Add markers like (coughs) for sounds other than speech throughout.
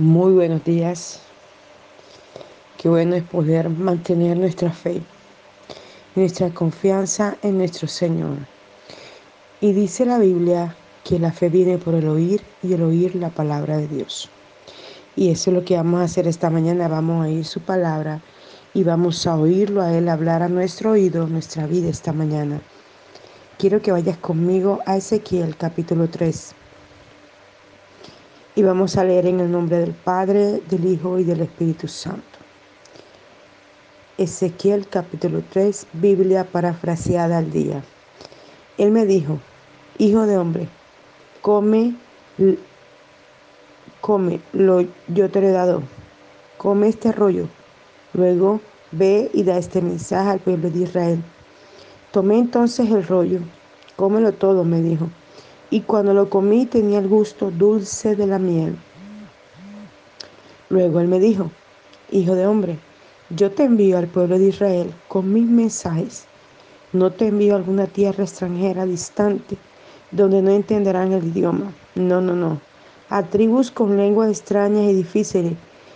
Muy buenos días. Qué bueno es poder mantener nuestra fe, nuestra confianza en nuestro Señor. Y dice la Biblia que la fe viene por el oír y el oír la palabra de Dios. Y eso es lo que vamos a hacer esta mañana. Vamos a oír su palabra y vamos a oírlo a Él hablar a nuestro oído, nuestra vida esta mañana. Quiero que vayas conmigo a Ezequiel capítulo 3. Y vamos a leer en el nombre del Padre, del Hijo y del Espíritu Santo. Ezequiel capítulo 3, Biblia parafraseada al día. Él me dijo, Hijo de hombre, come, come, lo yo te lo he dado, come este rollo. Luego ve y da este mensaje al pueblo de Israel. Tomé entonces el rollo, cómelo todo, me dijo y cuando lo comí tenía el gusto dulce de la miel. Luego él me dijo, Hijo de hombre, yo te envío al pueblo de Israel con mis mensajes. No te envío a alguna tierra extranjera distante, donde no entenderán el idioma. No, no, no. A tribus con lenguas extrañas y difíciles.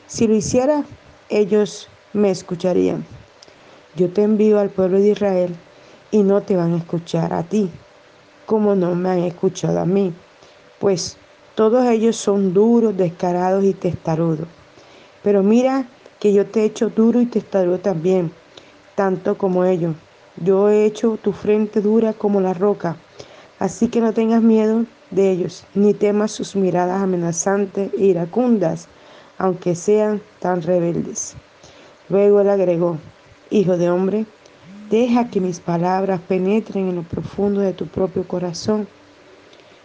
Si lo hiciera, ellos me escucharían. Yo te envío al pueblo de Israel y no te van a escuchar a ti como no me han escuchado a mí, pues todos ellos son duros, descarados y testarudos. Pero mira que yo te he hecho duro y testarudo también, tanto como ellos. Yo he hecho tu frente dura como la roca, así que no tengas miedo de ellos, ni temas sus miradas amenazantes e iracundas, aunque sean tan rebeldes. Luego él agregó, Hijo de hombre, Deja que mis palabras penetren en lo profundo de tu propio corazón.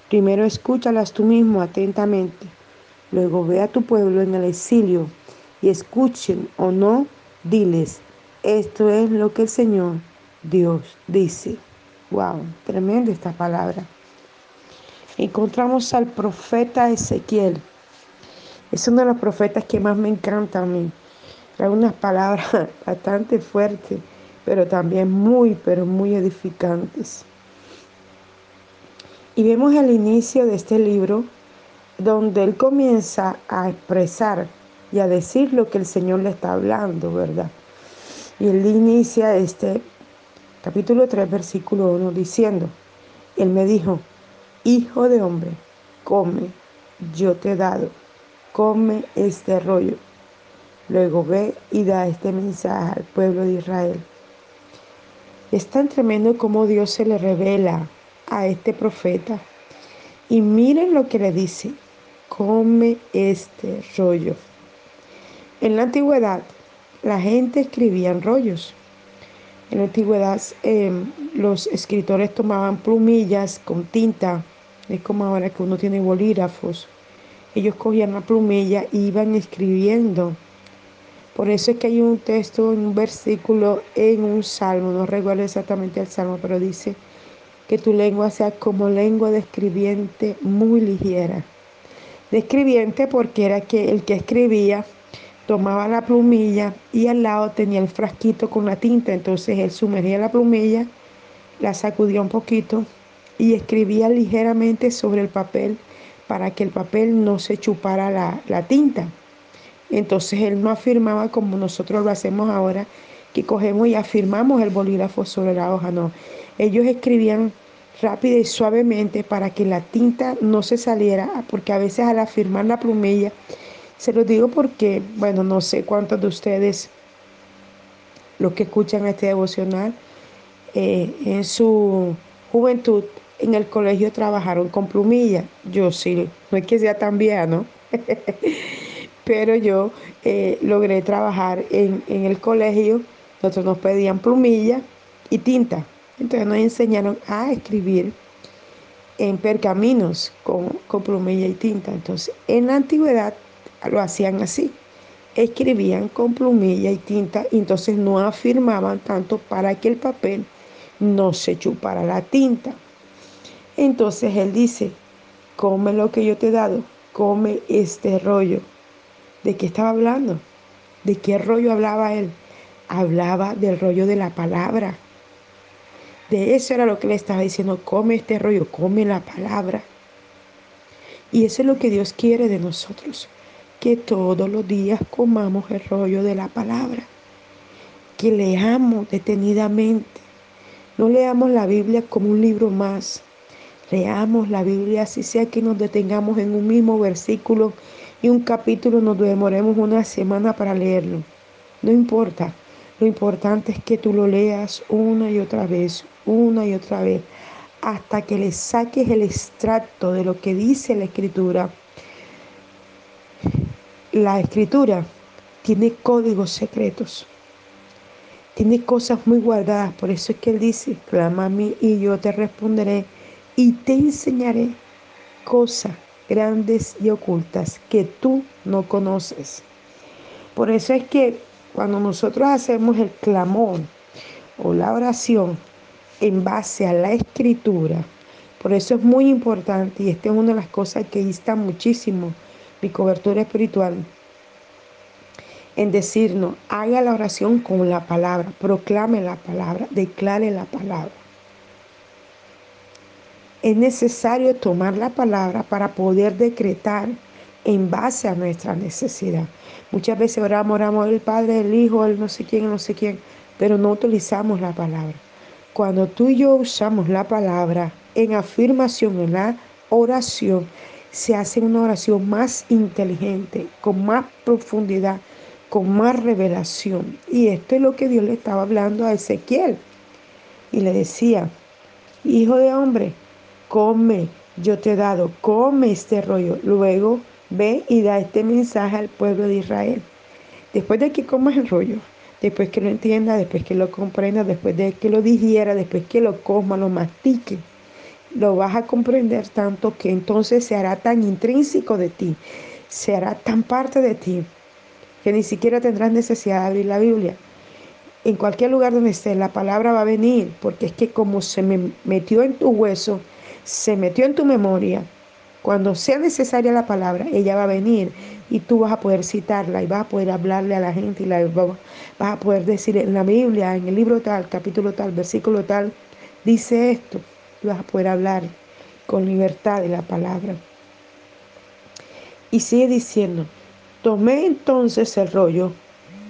Primero escúchalas tú mismo atentamente. Luego ve a tu pueblo en el exilio y escuchen o no, diles, esto es lo que el Señor Dios dice. Wow, tremenda esta palabra. Encontramos al profeta Ezequiel. Es uno de los profetas que más me encanta a mí. Trae unas palabras (laughs) bastante fuertes pero también muy, pero muy edificantes. Y vemos el inicio de este libro donde él comienza a expresar y a decir lo que el Señor le está hablando, ¿verdad? Y él inicia este capítulo 3, versículo 1 diciendo, él me dijo, hijo de hombre, come, yo te he dado, come este rollo. Luego ve y da este mensaje al pueblo de Israel. Es tan tremendo como Dios se le revela a este profeta. Y miren lo que le dice, come este rollo. En la antigüedad, la gente escribía en rollos. En la antigüedad, em, los escritores tomaban plumillas con tinta. Es como ahora que uno tiene bolígrafos. Ellos cogían la plumilla y iban escribiendo por eso es que hay un texto, un versículo en un salmo, no recuerdo exactamente el salmo, pero dice que tu lengua sea como lengua de escribiente muy ligera. De escribiente porque era que el que escribía tomaba la plumilla y al lado tenía el frasquito con la tinta, entonces él sumergía la plumilla, la sacudía un poquito y escribía ligeramente sobre el papel para que el papel no se chupara la, la tinta. Entonces él no afirmaba como nosotros lo hacemos ahora, que cogemos y afirmamos el bolígrafo sobre la hoja, no. Ellos escribían rápido y suavemente para que la tinta no se saliera, porque a veces al afirmar la plumilla, se lo digo porque, bueno, no sé cuántos de ustedes, los que escuchan este devocional, eh, en su juventud en el colegio trabajaron con plumilla. Yo sí, no es que sea tan vieja, ¿no? (laughs) pero yo eh, logré trabajar en, el colegio, nosotros nos pedían plumilla y tinta, entonces nos enseñaron a escribir en pergaminos con, con plumilla y tinta, entonces en la antigüedad lo hacían así, escribían con plumilla y tinta y entonces no afirmaban tanto para que el papel no se chupara la tinta. Entonces él dice, come lo que yo te he dado, come este rollo. ¿De qué estaba hablando? ¿De qué rollo hablaba él? Hablaba del rollo de la palabra. De eso era lo que le estaba diciendo, come este rollo, come la palabra. Y eso es lo que Dios quiere de nosotros, que todos los días comamos el rollo de la palabra, que leamos detenidamente. No leamos la Biblia como un libro más. Leamos la Biblia, así sea que nos detengamos en un mismo versículo y un capítulo, nos demoremos una semana para leerlo. No importa. Lo importante es que tú lo leas una y otra vez, una y otra vez, hasta que le saques el extracto de lo que dice la escritura la escritura tiene códigos secretos, tiene cosas muy guardadas. Por eso es que Él dice, clama a mí y yo te responderé y te enseñaré cosas grandes y ocultas que tú no conoces. Por eso es que cuando nosotros hacemos el clamor o la oración en base a la escritura, por eso es muy importante y esta es una de las cosas que insta muchísimo mi cobertura espiritual, en decirnos, haga la oración con la palabra, proclame la palabra, declare la palabra. Es necesario tomar la palabra para poder decretar en base a nuestra necesidad. Muchas veces oramos, oramos el Padre, el Hijo, el no sé quién, no sé quién, pero no utilizamos la palabra. Cuando tú y yo usamos la palabra en afirmación, en la oración, se hace una oración más inteligente, con más profundidad, con más revelación. Y esto es lo que Dios le estaba hablando a Ezequiel. Y le decía, hijo de hombre, come, yo te he dado, come este rollo. Luego ve y da este mensaje al pueblo de Israel. Después de que comas el rollo, después que lo entienda, después que lo comprenda, después de que lo digiera, después que lo coma, lo mastique lo vas a comprender tanto que entonces se hará tan intrínseco de ti, se hará tan parte de ti, que ni siquiera tendrás necesidad de abrir la Biblia. En cualquier lugar donde estés, la palabra va a venir, porque es que como se me metió en tu hueso, se metió en tu memoria, cuando sea necesaria la palabra, ella va a venir y tú vas a poder citarla y vas a poder hablarle a la gente y la, vas a poder decir en la Biblia, en el libro tal, capítulo tal, versículo tal, dice esto vas a poder hablar con libertad de la palabra. Y sigue diciendo, tomé entonces el rollo,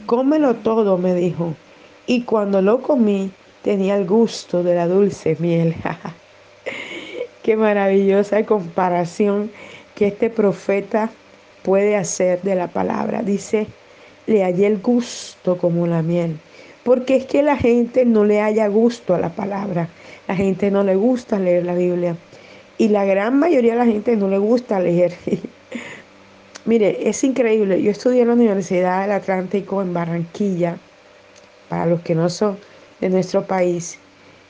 cómelo todo, me dijo, y cuando lo comí tenía el gusto de la dulce miel. (laughs) Qué maravillosa comparación que este profeta puede hacer de la palabra. Dice, le hallé el gusto como la miel. Porque es que la gente no le haya gusto a la palabra. La gente no le gusta leer la Biblia. Y la gran mayoría de la gente no le gusta leer. (laughs) Mire, es increíble. Yo estudié en la Universidad del Atlántico en Barranquilla. Para los que no son de nuestro país,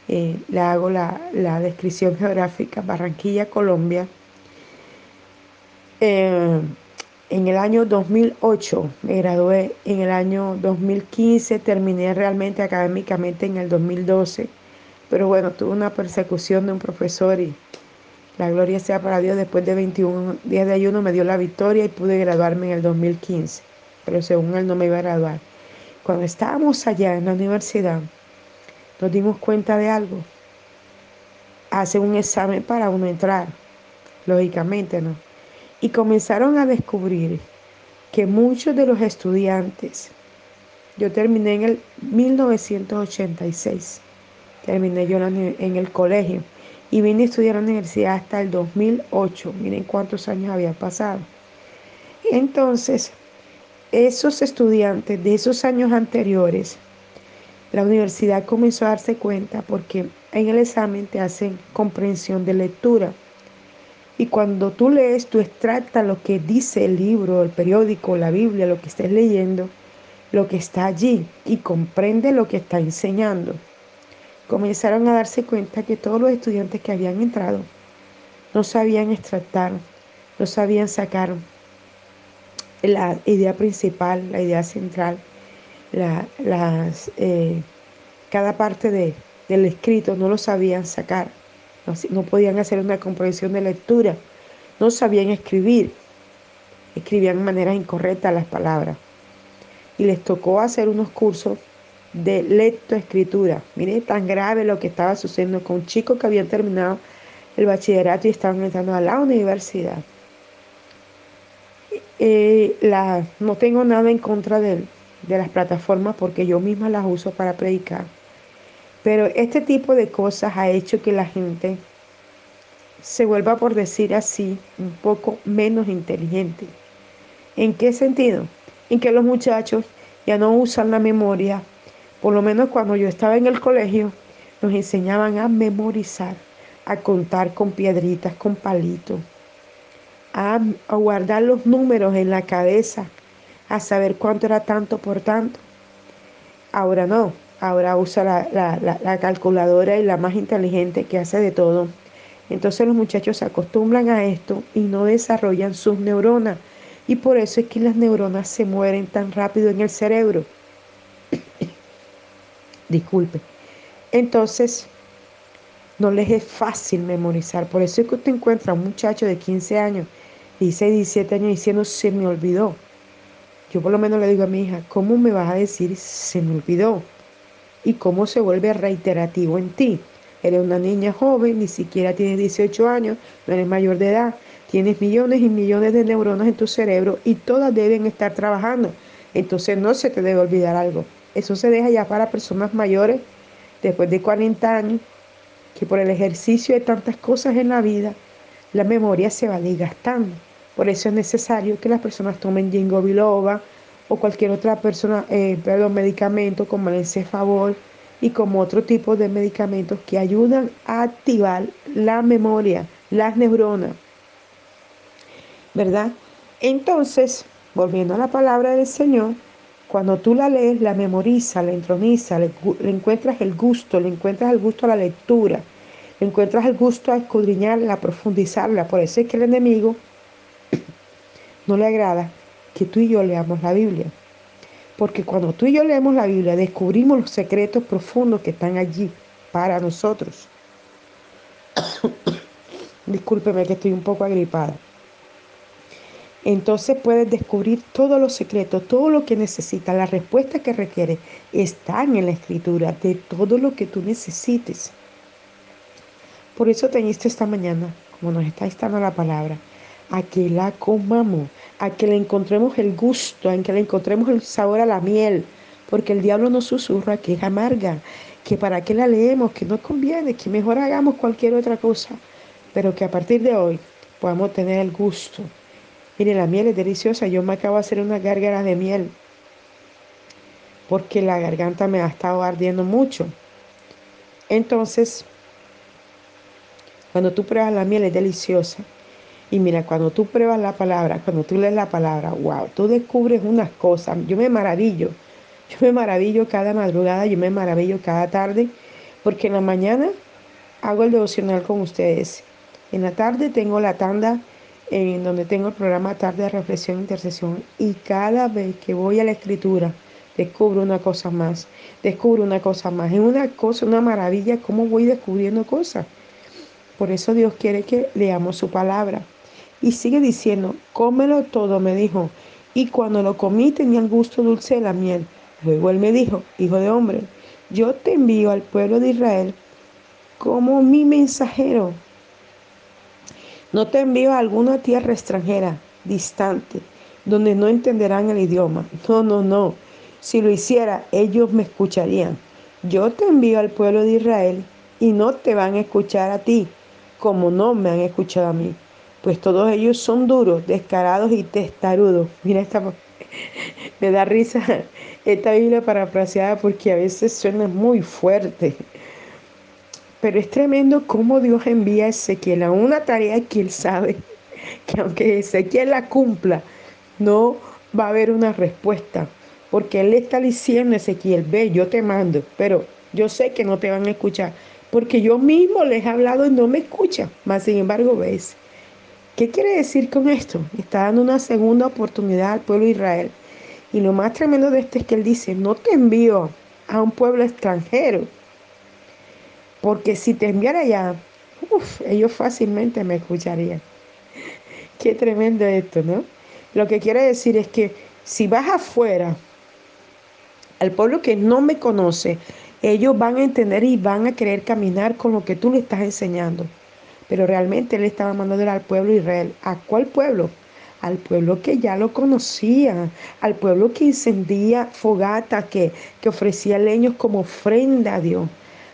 eh, le hago la, descripción geográfica. Barranquilla, Colombia. Eh, en el año 2008 me gradué, en el año 2015 terminé realmente académicamente en el 2012 pero bueno, tuve una persecución de un profesor y la gloria sea para Dios, después de 21 días de ayuno me dio la victoria y pude graduarme en el 2015, pero según él no me iba a graduar. Cuando estábamos allá en la universidad, nos dimos cuenta de algo. Hace un examen para uno entrar, lógicamente, ¿no? Y comenzaron a descubrir que muchos de los estudiantes, yo terminé en el 1986, terminé yo en el colegio y vine a estudiar a la universidad hasta el 2008. Miren cuántos años había pasado. Entonces, esos estudiantes de esos años anteriores, la universidad comenzó a darse cuenta porque en el examen te hacen comprensión de lectura. Y cuando tú lees, tú extractas lo que dice el libro, el periódico, la Biblia, lo que estés leyendo, lo que está allí y comprende lo que está enseñando comenzaron a darse cuenta que todos los estudiantes que habían entrado no sabían extractar, no sabían sacar la idea principal, la idea central, las, eh, cada parte del escrito no lo sabían sacar, no, no podían hacer una comprensión de lectura, no sabían escribir, escribían de manera incorrecta las palabras. Y les tocó hacer unos cursos de lectoescritura. Mire tan grave lo que estaba sucediendo con chicos que habían terminado el bachillerato y estaban entrando a la universidad. Eh, la, no tengo nada en contra de, de las plataformas porque yo misma las uso para predicar. Pero este tipo de cosas ha hecho que la gente se vuelva, por decir así, un poco menos inteligente. ¿En qué sentido? En que los muchachos ya no usan la memoria. Por lo menos cuando yo estaba en el colegio, nos enseñaban a memorizar, a contar con piedritas, con palitos, a, guardar los números en la cabeza, a saber cuánto era tanto por tanto. Ahora no, ahora usa la, calculadora y la más inteligente que hace de todo. Entonces los muchachos se acostumbran a esto y no desarrollan sus neuronas. Y por eso es que las neuronas se mueren tan rápido en el cerebro. (coughs) Disculpe. Entonces, no les es fácil memorizar. Por eso es que usted encuentra a un muchacho de 15 años, 16, 17 años diciendo, se me olvidó. Yo por lo menos le digo a mi hija, ¿cómo me vas a decir se me olvidó? Y cómo se vuelve reiterativo en ti. Eres una niña joven, ni siquiera tienes 18 años, no eres mayor de edad, tienes millones y millones de neuronas en tu cerebro y todas deben estar trabajando. Entonces no se te debe olvidar algo. Eso se deja ya para personas mayores después de 40 años, que por el ejercicio de tantas cosas en la vida, la memoria se va desgastando. Por eso es necesario que las personas tomen ginkgo biloba o cualquier otra persona, eh, perdón, medicamento como el encefabol y como otro tipo de medicamentos que ayudan a activar la memoria, las neuronas. ¿Verdad? Entonces, volviendo a la palabra del Señor, cuando tú la lees, la memorizas, la entronizas, le, encuentras el gusto, le encuentras el gusto a la lectura, le encuentras el gusto a escudriñarla, a profundizarla. Por eso es que el enemigo no le agrada que tú y yo leamos la Biblia. Porque cuando tú y yo leemos la Biblia, descubrimos los secretos profundos que están allí para nosotros. (coughs) Discúlpeme que estoy un poco agripada entonces puedes descubrir todos los secretos, todo lo que necesitas, la respuesta que requiere están en la escritura de todo lo que tú necesites. Por eso te esta mañana, como nos está estando la palabra, a que la comamos, a que le encontremos el gusto, a que le encontremos el sabor a la miel, porque el diablo nos susurra que es amarga, que para qué la leemos, que no conviene, que mejor hagamos cualquier otra cosa, pero que a partir de hoy podamos tener el gusto Mire, la miel es deliciosa. Yo me acabo de hacer unas gárgaras de miel porque la garganta me ha estado ardiendo mucho. Entonces, cuando tú pruebas la miel es deliciosa. Y mira, cuando tú pruebas la palabra, cuando tú lees la palabra, wow, tú descubres unas cosas. Yo me maravillo. Yo me maravillo cada madrugada, yo me maravillo cada tarde, porque en la mañana hago el devocional con ustedes. En la tarde tengo la tanda en donde tengo el programa Tarde de Reflexión e Intercesión y cada vez que voy a la escritura descubro una cosa más, descubro una cosa más. Es una cosa, una maravilla cómo voy descubriendo cosas. Por eso Dios quiere que leamos su palabra. Y sigue diciendo, cómelo todo, me dijo. Y cuando lo comí tenía el gusto dulce de la miel. Luego él me dijo, hijo de hombre, yo te envío al pueblo de Israel como mi mensajero no te envío a alguna tierra extranjera, distante, donde no entenderán el idioma. No, no, no. Si lo hiciera, ellos me escucharían. Yo te envío al pueblo de Israel y no te van a escuchar a ti, como no me han escuchado a mí. Pues todos ellos son duros, descarados y testarudos. Mira esta... (laughs) me da risa esta Biblia parafraseada porque a veces suena muy fuerte. Pero es tremendo cómo Dios envía a Ezequiel a una tarea que él sabe que aunque Ezequiel la cumpla, no va a haber una respuesta. Porque él le está diciendo a Ezequiel, ve, yo te mando, pero yo sé que no te van a escuchar. Porque yo mismo les he hablado y no me escuchan. Mas sin embargo, ves. ¿Qué quiere decir con esto? Está dando una segunda oportunidad al pueblo de Israel. Y lo más tremendo de esto es que él dice, no te envío a un pueblo extranjero, porque si te enviara allá, ellos fácilmente me escucharían. (laughs) Qué tremendo esto, ¿no? Lo que quiere decir es que si vas afuera, al pueblo que no me conoce, ellos van a entender y van a querer caminar con lo que tú le estás enseñando. Pero realmente él estaba mandando al pueblo Israel. ¿A cuál pueblo? al pueblo que ya lo conocía, al pueblo que incendía fogata, que, que ofrecía leños como ofrenda a Dios,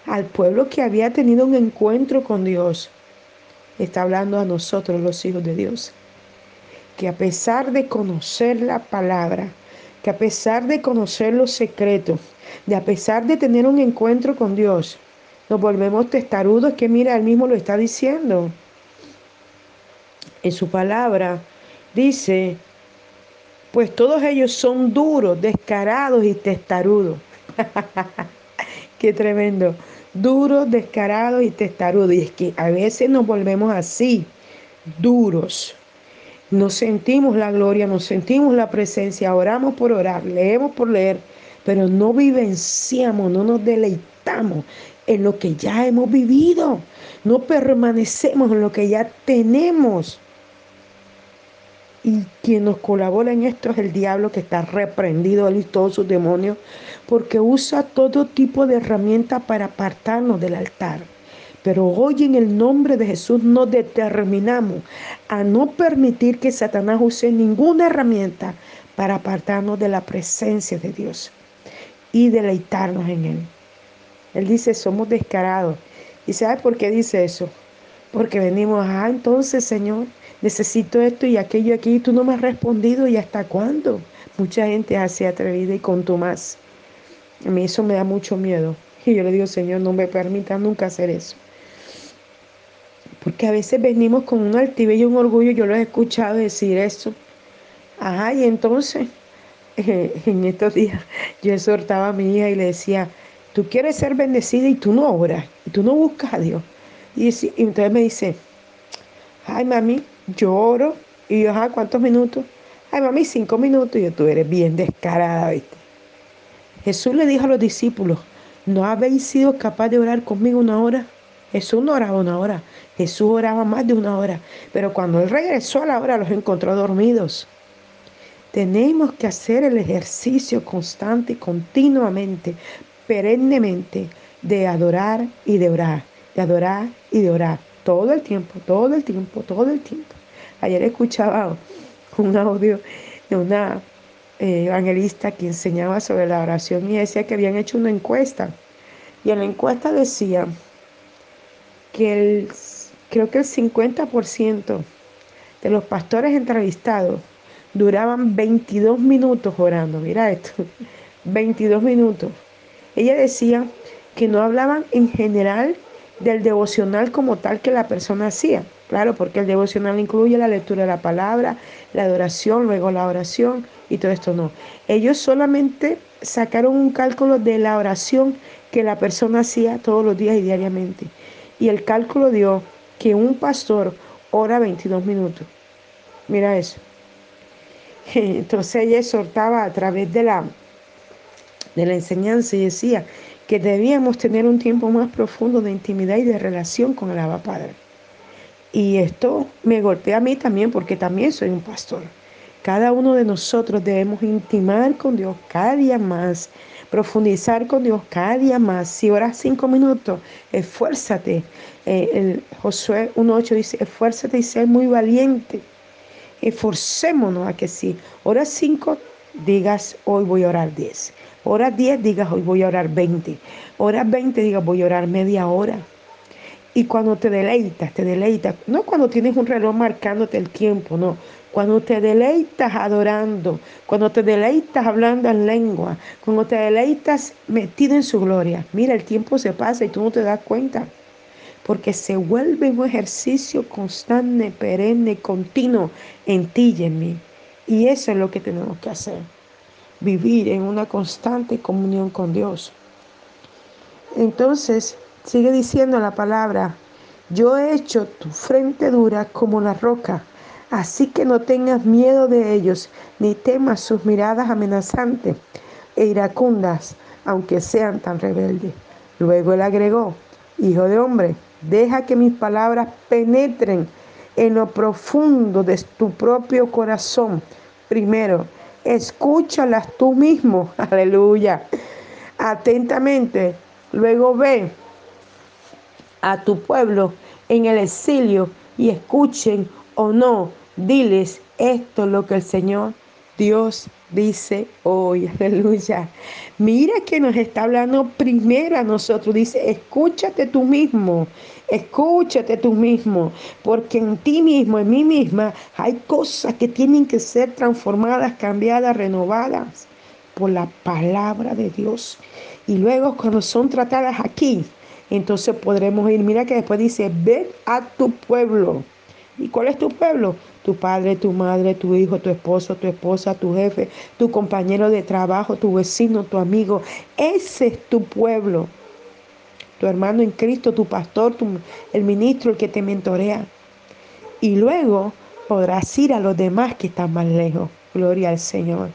al pueblo que había tenido un encuentro con Dios. Está hablando a nosotros, los hijos de Dios, que a pesar de conocer la palabra, que a pesar de conocer los secretos, de a pesar de tener un encuentro con Dios, nos volvemos testarudos, que mira, él mismo lo está diciendo. En su palabra dice, pues todos ellos son duros, descarados y testarudos. (laughs) Qué tremendo. Duros, descarados y testarudos. Y es que a veces nos volvemos así, duros. Nos sentimos la gloria, nos sentimos la presencia, oramos por orar, leemos por leer, pero no vivenciamos, no nos deleitamos en lo que ya hemos vivido, no permanecemos en lo que ya tenemos. Y quien nos colabora en esto es el diablo que está reprendido, él y todos sus demonios, porque usa todo tipo de herramientas para apartarnos del altar. Pero hoy en el nombre de Jesús nos determinamos a no permitir que Satanás use ninguna herramienta para apartarnos de la presencia de Dios y deleitarnos en Él. Él dice, somos descarados. ¿Y sabe por qué dice eso? Porque venimos, ah, entonces Señor, necesito esto y aquello aquí, y tú no me has respondido, ¿y hasta cuándo? Mucha gente hace atrevida y con tu más. A mí eso me da mucho miedo. Y yo le digo, Señor, no me permita nunca hacer eso. Porque a veces venimos con un altivez y un orgullo, yo lo he escuchado decir eso. Ajá, y entonces, (laughs) en estos días, yo exhortaba a mi hija y le decía, Tú quieres ser bendecida y tú no oras, y tú no buscas a Dios. Y, entonces me dice, ay mami, yo oro. Y yo, ajá, ¿cuántos minutos? Ay mami, cinco minutos. Y yo, tú eres bien descarada, ¿viste? Jesús le dijo a los discípulos, ¿no habéis sido capaz de orar conmigo una hora? Jesús no oraba una hora, Jesús oraba más de una hora. Pero cuando Él regresó a la hora los encontró dormidos. Tenemos que hacer el ejercicio constante y continuamente perennemente de adorar y de orar, de adorar y de orar, todo el tiempo, todo el tiempo, todo el tiempo. Ayer escuchaba un audio de una eh, evangelista que enseñaba sobre la oración y decía que habían hecho una encuesta. Y en la encuesta decía que el, creo que el 50% de los pastores entrevistados duraban 22 minutos orando. Mira esto, (laughs) 22 minutos. Ella decía que no hablaban en general del devocional como tal que la persona hacía. Claro, porque el devocional incluye la lectura de la palabra, la adoración, luego la oración y todo esto no. Ellos solamente sacaron un cálculo de la oración que la persona hacía todos los días y diariamente. Y el cálculo dio que un pastor ora 22 minutos. Mira eso. (laughs) Entonces ella exhortaba a través de la de la enseñanza y decía que debíamos tener un tiempo más profundo de intimidad y de relación con el Abba Padre. Y esto me golpea a mí también porque también soy un pastor. Cada uno de nosotros debemos intimar con Dios cada día más, profundizar con Dios cada día más. Si oras cinco minutos, esfuérzate. Eh, el Josué 1.8 dice, esfuérzate y sé muy valiente. Esforcémonos a que si oras cinco, digas, hoy voy a orar diez. Horas 10 digas hoy voy a orar 20. Horas 20 digas voy a orar media hora. Y cuando te deleitas, te deleitas, no cuando tienes un reloj marcándote el tiempo, no. Cuando te deleitas adorando, cuando te deleitas hablando en lengua, cuando te deleitas metido en su gloria. Mira, el tiempo se pasa y tú no te das cuenta. Porque se vuelve un ejercicio constante, perenne, continuo en ti y en mí. Y eso es lo que tenemos que hacer vivir en una constante comunión con Dios. Entonces, sigue diciendo la palabra, yo he hecho tu frente dura como la roca, así que no tengas miedo de ellos, ni temas sus miradas amenazantes e iracundas, aunque sean tan rebeldes. Luego él agregó, Hijo de hombre, deja que mis palabras penetren en lo profundo de tu propio corazón. Primero escúchalas tú mismo, (laughs) aleluya, atentamente. Luego ve a tu pueblo en el exilio y escuchen o no, diles Esto es lo que el Señor Dios dice hoy, (laughs) aleluya. Mira que nos está hablando primero a nosotros. Dice, escúchate tú mismo, escúchate tú mismo, porque en ti mismo, en mí misma, hay cosas que tienen que ser transformadas, cambiadas, renovadas por la palabra de Dios. Y luego cuando son tratadas aquí, entonces podremos ir. Mira que después dice, ven a tu pueblo. ¿Y cuál es tu pueblo? Tu padre, tu madre, tu hijo, tu esposo, tu esposa, tu jefe, tu compañero de trabajo, tu vecino, tu amigo. Ese es tu pueblo. Tu hermano en Cristo, tu pastor, el ministro, el que te mentorea. Y luego podrás ir a los demás que están más lejos. Gloria al Señor.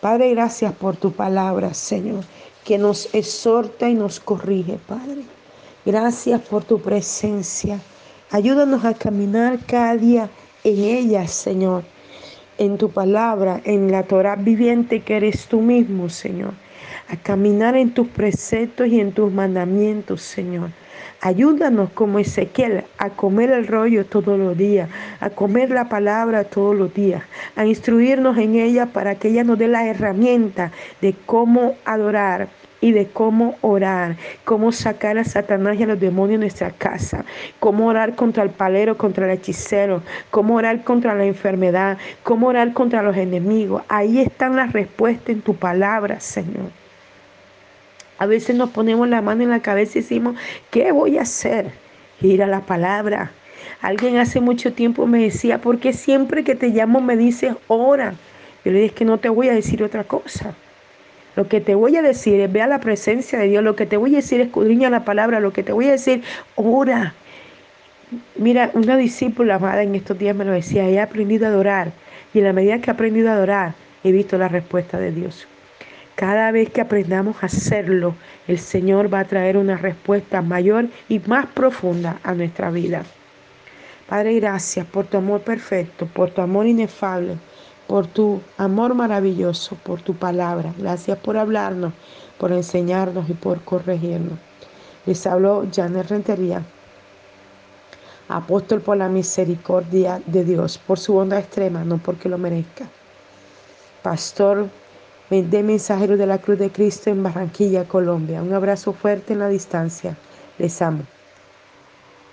Padre, gracias por tu palabra, Señor, que nos exhorta y nos corrige, Padre. Gracias por tu presencia. Ayúdanos a caminar cada día en ella, Señor, en tu palabra, en la Torah viviente que eres tú mismo, Señor. A caminar en tus preceptos y en tus mandamientos, Señor. Ayúdanos como Ezequiel a comer el rollo todos los días, a comer la palabra todos los días, a instruirnos en ella para que ella nos dé la herramienta de cómo adorar, y de cómo orar, cómo sacar a Satanás y a los demonios de nuestra casa, cómo orar contra el palero, contra el hechicero, cómo orar contra la enfermedad, cómo orar contra los enemigos. Ahí están las respuestas en tu palabra, Señor. A veces nos ponemos la mano en la cabeza y decimos, ¿qué voy a hacer? Ir a la palabra. Alguien hace mucho tiempo me decía, ¿por qué siempre que te llamo me dices ora? Yo le dije que no te voy a decir otra cosa. Lo que te voy a decir es, vea la presencia de Dios. Lo que te voy a decir, escudriña la palabra. Lo que te voy a decir, ora. Mira, una discípula amada en estos días me lo decía, he aprendido a adorar. Y en la medida que he aprendido a adorar, he visto la respuesta de Dios. Cada vez que aprendamos a hacerlo, el Señor va a traer una respuesta mayor y más profunda a nuestra vida. Padre, gracias por tu amor perfecto, por tu amor inefable por tu amor maravilloso, por tu palabra. Gracias por hablarnos, por enseñarnos y por corregirnos. Les habló Janet Rentería, apóstol por la misericordia de Dios, por su bondad extrema, no porque lo merezca. Pastor de mensajero de la Cruz de Cristo en Barranquilla, Colombia. Un abrazo fuerte en la distancia. Les amo.